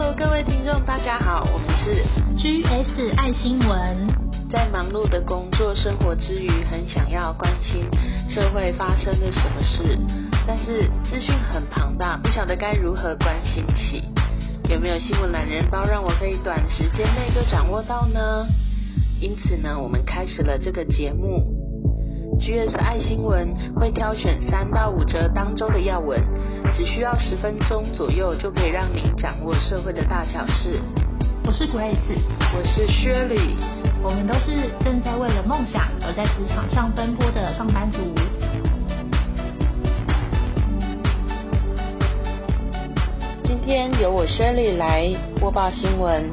Hello，各位听众，大家好，我们是 GS 爱新闻，在忙碌的工作生活之余，很想要关心社会发生了什么事，但是资讯很庞大，不晓得该如何关心起。有没有新闻懒人包，让我可以短时间内就掌握到呢？因此呢，我们开始了这个节目。GS 爱新闻会挑选三到五则当周的要闻，只需要十分钟左右，就可以让您掌握社会的大小事。我是 Grace，我是 Shirley，我们都是正在为了梦想而在职场上奔波的上班族。今天由我 Shirley 来播报新闻。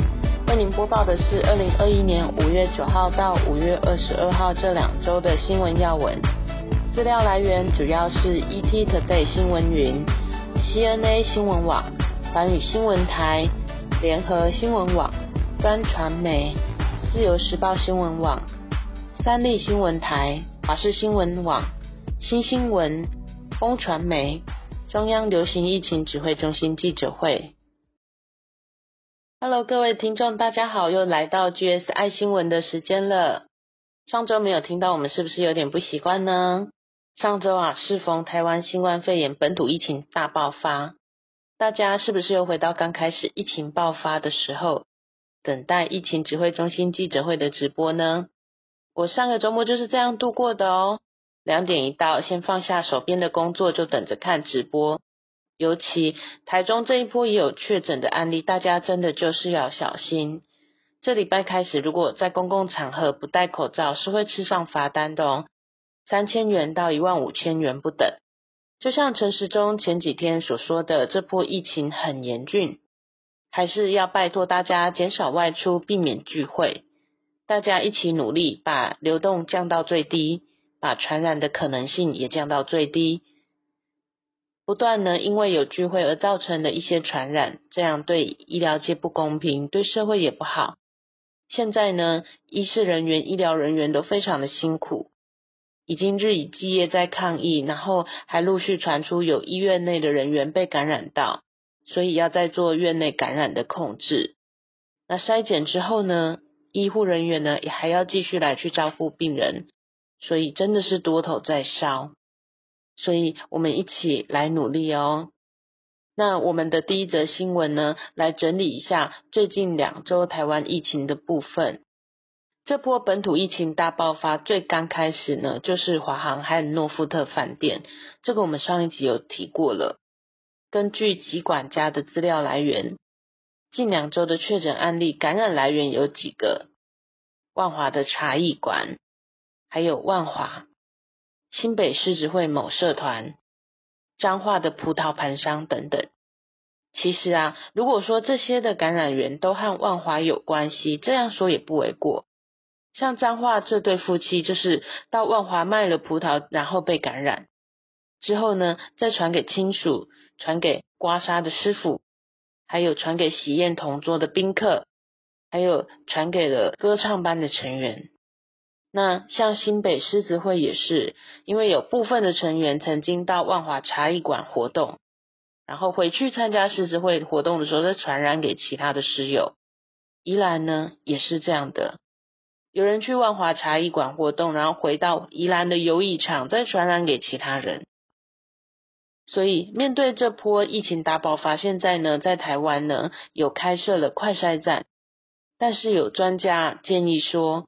为您播报的是二零二一年五月九号到五月二十二号这两周的新闻要闻。资料来源主要是 ET Today 新闻云、CNA 新闻网、繁宇新闻台、联合新闻网、端传媒、自由时报新闻网、三立新闻台、华视新闻网、新新闻、风传媒、中央流行疫情指挥中心记者会。Hello，各位听众，大家好，又来到 GS 爱新闻的时间了。上周没有听到我们，是不是有点不习惯呢？上周啊，适逢台湾新冠肺炎本土疫情大爆发，大家是不是又回到刚开始疫情爆发的时候，等待疫情指挥中心记者会的直播呢？我上个周末就是这样度过的哦。两点一到，先放下手边的工作，就等着看直播。尤其台中这一波也有确诊的案例，大家真的就是要小心。这礼拜开始，如果在公共场合不戴口罩，是会吃上罚单的哦，三千元到一万五千元不等。就像陈时中前几天所说的，这波疫情很严峻，还是要拜托大家减少外出，避免聚会，大家一起努力，把流动降到最低，把传染的可能性也降到最低。不断呢，因为有聚会而造成的一些传染，这样对医疗界不公平，对社会也不好。现在呢，医事人员、医疗人员都非常的辛苦，已经日以继夜在抗疫，然后还陆续传出有医院内的人员被感染到，所以要在做院内感染的控制。那筛检之后呢，医护人员呢也还要继续来去照顾病人，所以真的是多头在烧。所以我们一起来努力哦。那我们的第一则新闻呢，来整理一下最近两周台湾疫情的部分。这波本土疫情大爆发，最刚开始呢，就是华航和诺富特饭店。这个我们上一集有提过了。根据疾管家的资料来源，近两周的确诊案例感染来源有几个：万华的茶艺馆，还有万华。新北市执会某社团、彰化的葡萄盘商等等。其实啊，如果说这些的感染源都和万华有关系，这样说也不为过。像彰化这对夫妻，就是到万华卖了葡萄，然后被感染，之后呢，再传给亲属，传给刮痧的师傅，还有传给喜宴同桌的宾客，还有传给了歌唱班的成员。那像新北狮子会也是，因为有部分的成员曾经到万华茶艺馆活动，然后回去参加狮子会活动的时候，再传染给其他的师友。宜兰呢也是这样的，有人去万华茶艺馆活动，然后回到宜兰的游艺场，再传染给其他人。所以面对这波疫情大爆发，现在呢在台湾呢有开设了快筛站，但是有专家建议说。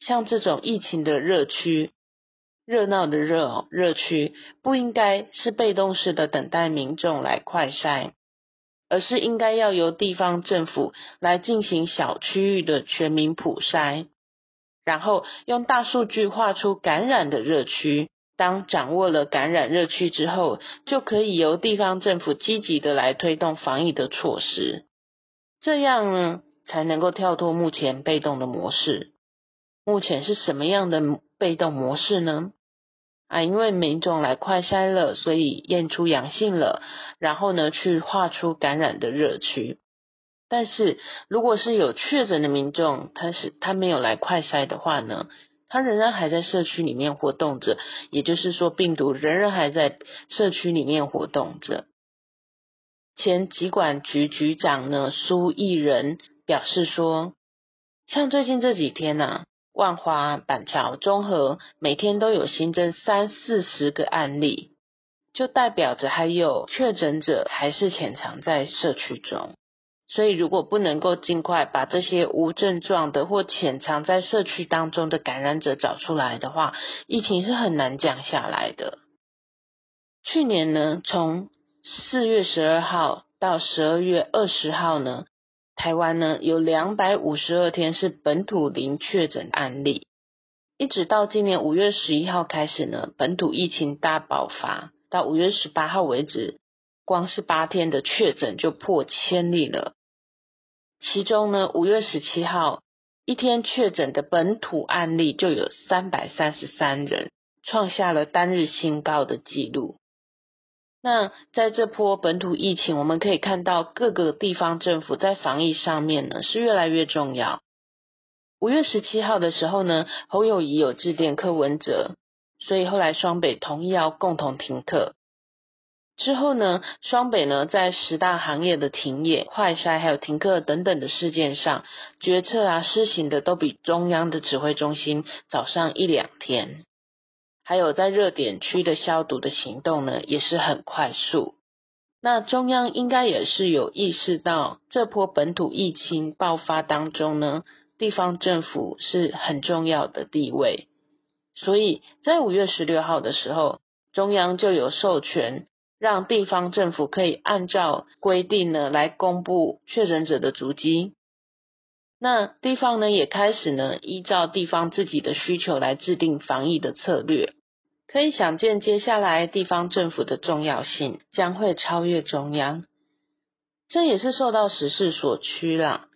像这种疫情的热区，热闹的热，热区不应该是被动式的等待民众来快筛，而是应该要由地方政府来进行小区域的全民普筛，然后用大数据画出感染的热区。当掌握了感染热区之后，就可以由地方政府积极的来推动防疫的措施，这样呢才能够跳脱目前被动的模式。目前是什么样的被动模式呢？啊，因为民众来快筛了，所以验出阳性了，然后呢去画出感染的热区。但是如果是有确诊的民众，他是他没有来快筛的话呢，他仍然还在社区里面活动着，也就是说病毒仍然还在社区里面活动着。前疾管局局长呢苏益仁表示说，像最近这几天呐、万华、板桥、中和每天都有新增三四十个案例，就代表着还有确诊者还是潜藏在社区中。所以，如果不能够尽快把这些无症状的或潜藏在社区当中的感染者找出来的话，疫情是很难降下来的。去年呢，从四月十二号到十二月二十号呢，台湾呢有两百五十二天是本土零确诊案例，一直到今年五月十一号开始呢，本土疫情大爆发，到五月十八号为止，光是八天的确诊就破千例了。其中呢，五月十七号一天确诊的本土案例就有三百三十三人，创下了单日新高的纪录。那在这波本土疫情，我们可以看到各个地方政府在防疫上面呢是越来越重要。五月十七号的时候呢，侯友谊有致电柯文哲，所以后来双北同意要共同停课。之后呢，双北呢在十大行业的停业、快筛还有停课等等的事件上，决策啊施行的都比中央的指挥中心早上一两天。还有在热点区的消毒的行动呢，也是很快速。那中央应该也是有意识到这波本土疫情爆发当中呢，地方政府是很重要的地位，所以在五月十六号的时候，中央就有授权让地方政府可以按照规定呢来公布确诊者的足迹。那地方呢也开始呢依照地方自己的需求来制定防疫的策略，可以想见接下来地方政府的重要性将会超越中央，这也是受到时势所趋啦。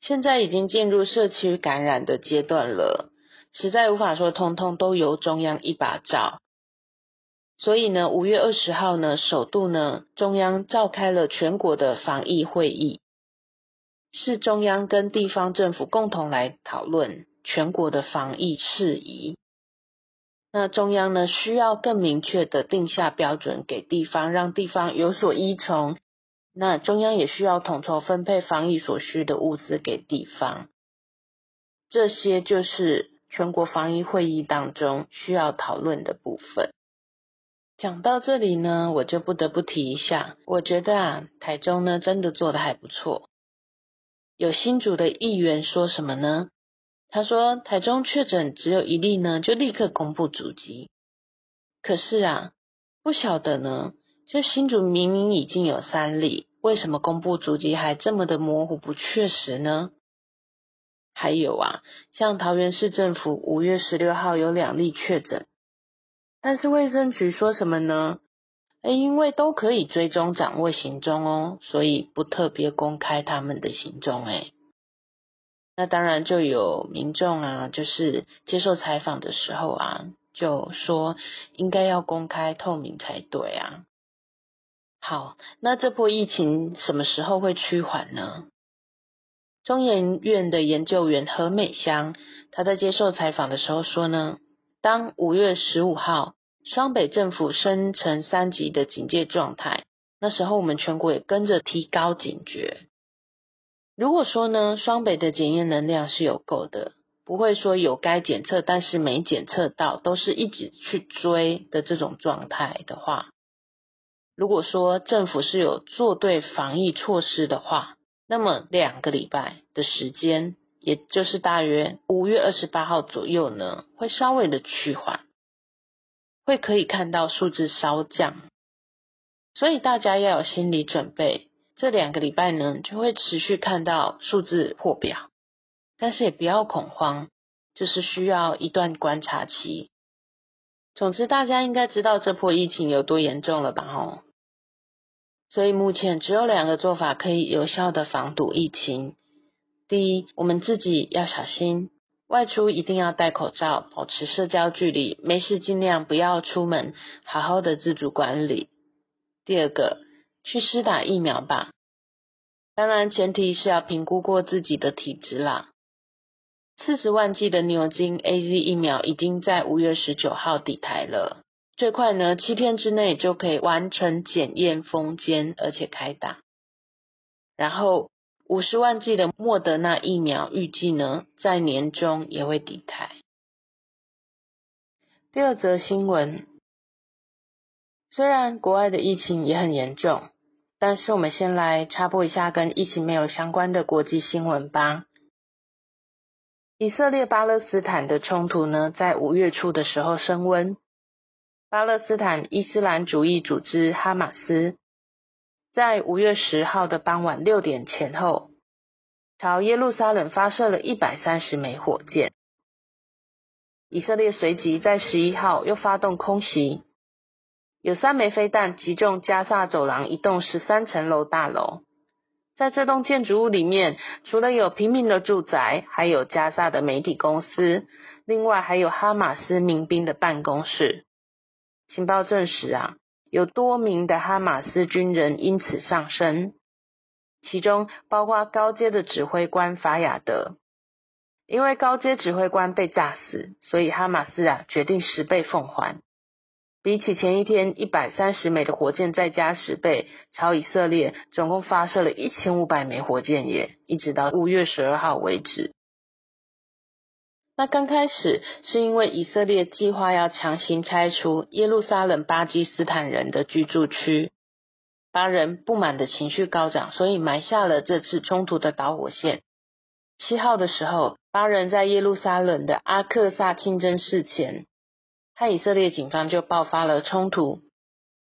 现在已经进入社区感染的阶段了，实在无法说通通都由中央一把罩。所以呢，五月二十号呢，首度呢中央召开了全国的防疫会议。是中央跟地方政府共同来讨论全国的防疫事宜。那中央呢，需要更明确的定下标准给地方，让地方有所依从。那中央也需要统筹分配防疫所需的物资给地方。这些就是全国防疫会议当中需要讨论的部分。讲到这里呢，我就不得不提一下，我觉得啊，台中呢真的做的还不错。有新竹的议员说什么呢？他说台中确诊只有一例呢，就立刻公布主机。可是啊，不晓得呢，就新竹明明已经有三例，为什么公布主机还这么的模糊不确实呢？还有啊，像桃园市政府五月十六号有两例确诊，但是卫生局说什么呢？诶，因为都可以追踪掌握行踪哦，所以不特别公开他们的行踪。诶，那当然就有民众啊，就是接受采访的时候啊，就说应该要公开透明才对啊。好，那这波疫情什么时候会趋缓呢？中研院的研究员何美香，她在接受采访的时候说呢，当五月十五号。双北政府升成三级的警戒状态，那时候我们全国也跟着提高警觉。如果说呢，双北的检验能量是有够的，不会说有该检测但是没检测到，都是一直去追的这种状态的话，如果说政府是有做对防疫措施的话，那么两个礼拜的时间，也就是大约五月二十八号左右呢，会稍微的趋缓。会可以看到数字稍降，所以大家要有心理准备，这两个礼拜呢就会持续看到数字破表，但是也不要恐慌，就是需要一段观察期。总之，大家应该知道这波疫情有多严重了吧？吼，所以目前只有两个做法可以有效的防堵疫情。第一，我们自己要小心。外出一定要戴口罩，保持社交距离，没事尽量不要出门，好好的自主管理。第二个，去施打疫苗吧，当然前提是要评估过自己的体质啦。四十万剂的牛津 A Z 疫苗已经在五月十九号抵台了，最快呢七天之内就可以完成检验封监，而且开打。然后五十万剂的莫德纳疫苗预计呢在年中也会抵台。第二则新闻，虽然国外的疫情也很严重，但是我们先来插播一下跟疫情没有相关的国际新闻吧。以色列巴勒斯坦的冲突呢，在五月初的时候升温。巴勒斯坦伊斯兰主义组织哈马斯在五月十号的傍晚六点前后，朝耶路撒冷发射了一百三十枚火箭。以色列随即在十一号又发动空袭，有三枚飞弹击中加萨走廊一栋十三层楼大楼。在这栋建筑物里面，除了有平民的住宅，还有加萨的媒体公司，另外还有哈马斯民兵的办公室。情报证实啊，有多名的哈马斯军人因此丧生，其中包括高阶的指挥官法雅德。因为高阶指挥官被炸死，所以哈马斯啊决定十倍奉还。比起前一天一百三十枚的火箭再加十倍，朝以色列总共发射了一千五百枚火箭，也一直到五月十二号为止。那刚开始是因为以色列计划要强行拆除耶路撒冷巴基斯坦人的居住区，巴人不满的情绪高涨，所以埋下了这次冲突的导火线。七号的时候，巴人在耶路撒冷的阿克萨清真寺前，和以色列警方就爆发了冲突，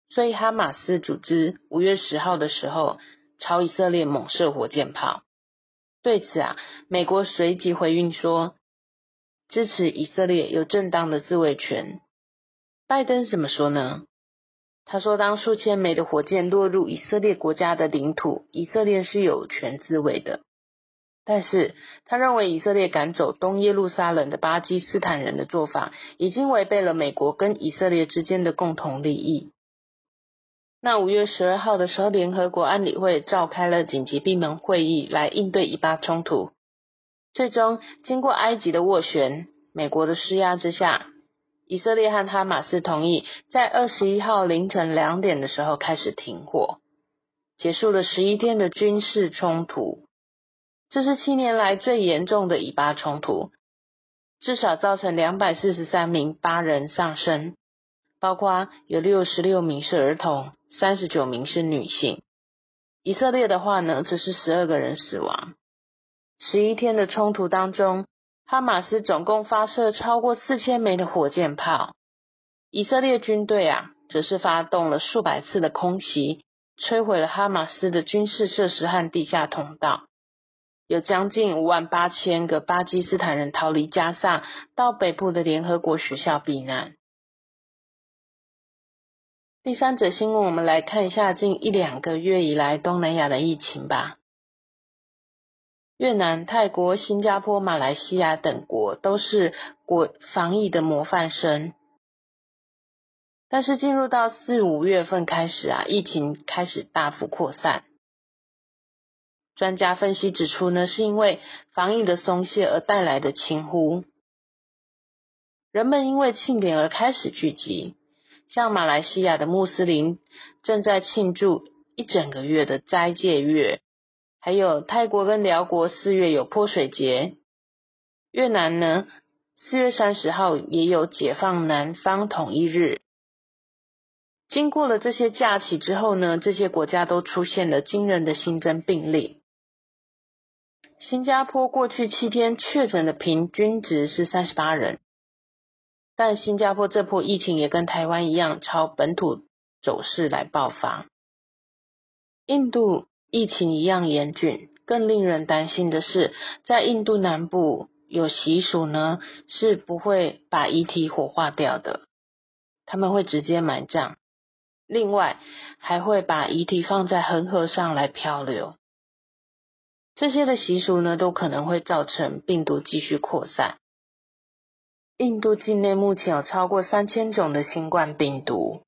所以哈马斯组织五月十号的时候朝以色列猛射火箭炮。对此啊，美国随即回应说。支持以色列有正当的自卫权。拜登怎么说呢？他说，当数千枚的火箭落入以色列国家的领土，以色列是有权自卫的。但是，他认为以色列赶走东耶路撒冷的巴基斯坦人的做法，已经违背了美国跟以色列之间的共同利益。那五月十二号的时候，联合国安理会召开了紧急闭门会议，来应对以巴冲突。最终，经过埃及的斡旋、美国的施压之下，以色列和哈马斯同意在二十一号凌晨两点的时候开始停火，结束了十一天的军事冲突。这是七年来最严重的以巴冲突，至少造成两百四十三名巴人丧生，包括有六十六名是儿童，三十九名是女性。以色列的话呢，则是十二个人死亡。十一天的冲突当中，哈马斯总共发射超过四千枚的火箭炮，以色列军队啊，则是发动了数百次的空袭，摧毁了哈马斯的军事设施和地下通道，有将近五万八千个巴基斯坦人逃离加萨，到北部的联合国学校避难。第三则新闻，我们来看一下近一两个月以来东南亚的疫情吧。越南、泰国、新加坡、马来西亚等国都是国防疫的模范生，但是进入到四五月份开始啊，疫情开始大幅扩散。专家分析指出呢，是因为防疫的松懈而带来的轻忽，人们因为庆典而开始聚集，像马来西亚的穆斯林正在庆祝一整个月的斋戒月。还有泰国跟辽国四月有泼水节，越南呢四月三十号也有解放南方统一日。经过了这些假期之后呢，这些国家都出现了惊人的新增病例。新加坡过去七天确诊的平均值是三十八人，但新加坡这波疫情也跟台湾一样朝本土走势来爆发。印度。疫情一样严峻，更令人担心的是，在印度南部有习俗呢，是不会把遗体火化掉的，他们会直接埋葬，另外还会把遗体放在恒河上来漂流。这些的习俗呢，都可能会造成病毒继续扩散。印度境内目前有超过三千种的新冠病毒。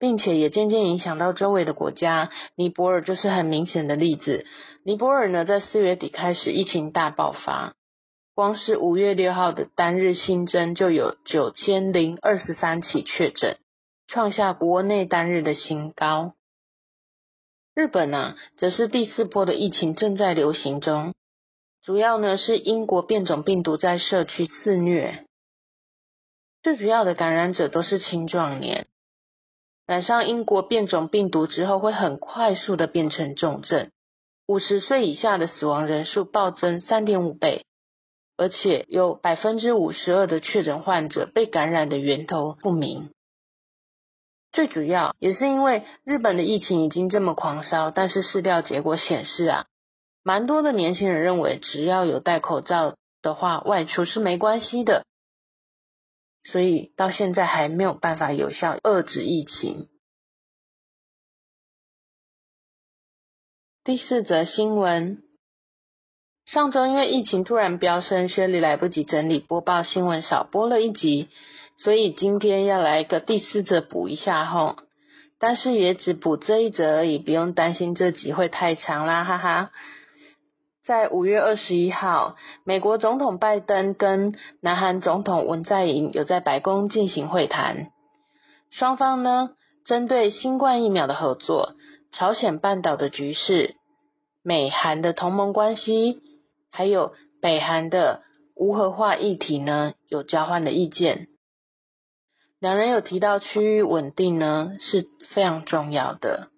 并且也渐渐影响到周围的国家，尼泊尔就是很明显的例子。尼泊尔呢，在四月底开始疫情大爆发，光是五月六号的单日新增就有九千零二十三起确诊，创下国内单日的新高。日本呢，则是第四波的疫情正在流行中，主要呢是英国变种病毒在社区肆虐，最主要的感染者都是青壮年。染上英国变种病毒之后，会很快速的变成重症，五十岁以下的死亡人数暴增三点五倍，而且有百分之五十二的确诊患者被感染的源头不明。最主要也是因为日本的疫情已经这么狂烧，但是试调结果显示啊，蛮多的年轻人认为只要有戴口罩的话，外出是没关系的。所以到现在还没有办法有效遏制疫情。第四则新闻：上周因为疫情突然飙升，薛里来不及整理播报新闻，少播了一集，所以今天要来个第四则补一下吼。但是也只补这一则而已，不用担心这集会太长啦，哈哈。在五月二十一号，美国总统拜登跟南韩总统文在寅有在白宫进行会谈，双方呢针对新冠疫苗的合作、朝鲜半岛的局势、美韩的同盟关系，还有北韩的无核化议题呢有交换的意见。两人有提到区域稳定呢是非常重要的，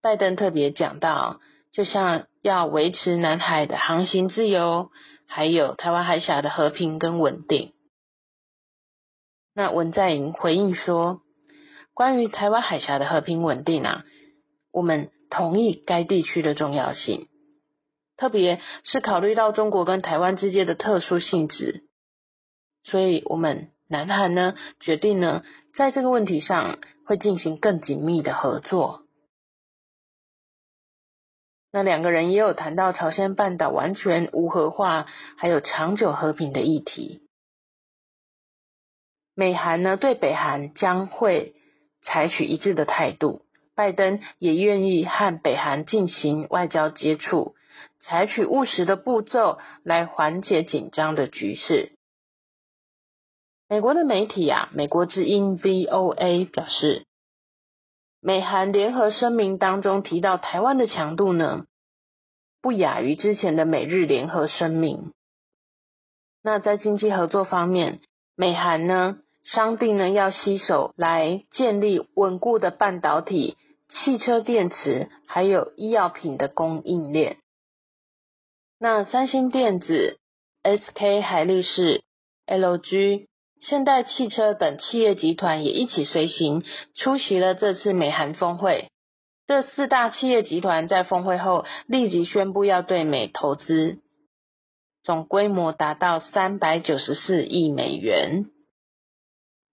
拜登特别讲到。就像要维持南海的航行自由，还有台湾海峡的和平跟稳定。那文在寅回应说，关于台湾海峡的和平稳定啊，我们同意该地区的重要性，特别是考虑到中国跟台湾之间的特殊性质，所以我们南韩呢决定呢，在这个问题上会进行更紧密的合作。那两个人也有谈到朝鲜半岛完全无核化，还有长久和平的议题。美韩呢对北韩将会采取一致的态度，拜登也愿意和北韩进行外交接触，采取务实的步骤来缓解紧张的局势。美国的媒体啊，美国之音 VOA 表示。美韩联合声明当中提到，台湾的强度呢，不亚于之前的美日联合声明。那在经济合作方面，美韩呢商定呢要携手来建立稳固的半导体、汽车电池还有医药品的供应链。那三星电子、SK 海力士、LG。现代汽车等企业集团也一起随行出席了这次美韩峰会。这四大企业集团在峰会后立即宣布要对美投资，总规模达到三百九十四亿美元，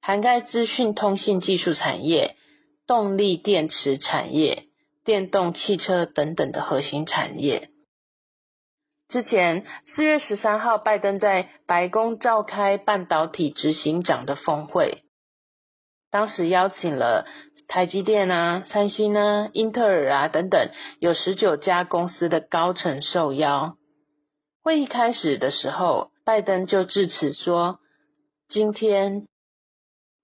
涵盖资讯通信技术产业、动力电池产业、电动汽车等等的核心产业。之前四月十三号，拜登在白宫召开半导体执行长的峰会，当时邀请了台积电啊、三星啊、英特尔啊等等，有十九家公司的高层受邀。会议开始的时候，拜登就致辞说：“今天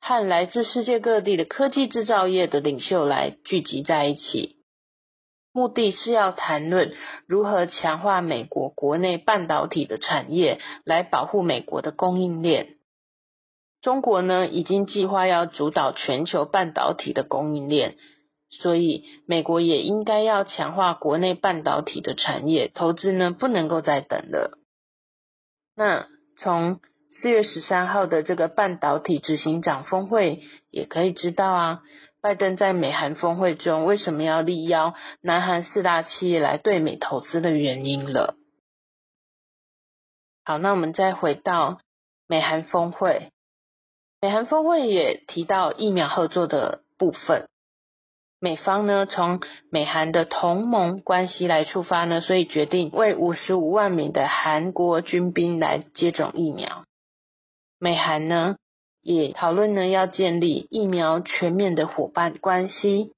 和来自世界各地的科技制造业的领袖来聚集在一起。”目的是要谈论如何强化美国国内半导体的产业，来保护美国的供应链。中国呢，已经计划要主导全球半导体的供应链，所以美国也应该要强化国内半导体的产业投资呢，不能够再等了。那从四月十三号的这个半导体执行长峰会也可以知道啊。拜登在美韩峰会中为什么要力邀南韩四大企业来对美投资的原因了？好，那我们再回到美韩峰会，美韩峰会也提到疫苗合作的部分。美方呢，从美韩的同盟关系来出发呢，所以决定为五十五万名的韩国军兵来接种疫苗。美韩呢？也讨论呢，要建立疫苗全面的伙伴关系，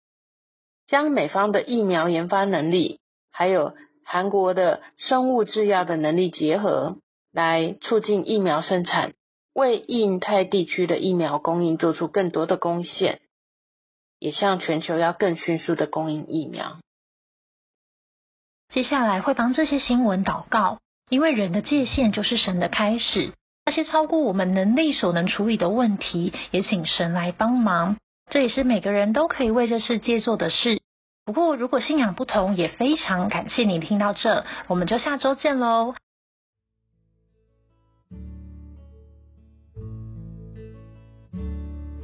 将美方的疫苗研发能力，还有韩国的生物制药的能力结合，来促进疫苗生产，为印太地区的疫苗供应做出更多的贡献，也向全球要更迅速的供应疫苗。接下来会帮这些新闻祷告，因为人的界限就是神的开始。那些超过我们能力所能处理的问题，也请神来帮忙。这也是每个人都可以为这世界做的事。不过，如果信仰不同，也非常感谢你听到这，我们就下周见喽。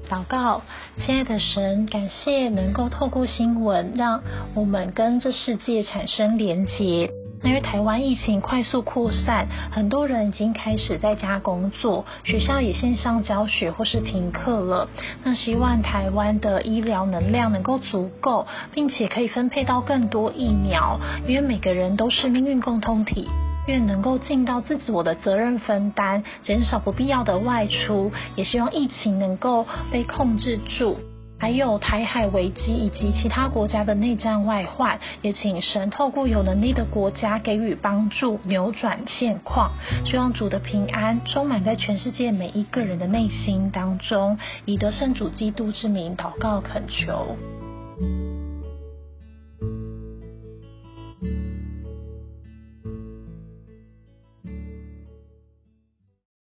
祷告，亲爱的神，感谢能够透过新闻，让我们跟这世界产生连结。因为台湾疫情快速扩散，很多人已经开始在家工作，学校也线上教学或是停课了。那希望台湾的医疗能量能够足够，并且可以分配到更多疫苗，因为每个人都是命运共同体，愿能够尽到自我的责任分担，减少不必要的外出，也希望疫情能够被控制住。还有台海危机以及其他国家的内战外患，也请神透过有能力的国家给予帮助，扭转现况。希望主的平安充满在全世界每一个人的内心当中，以得圣主基督之名祷告恳求。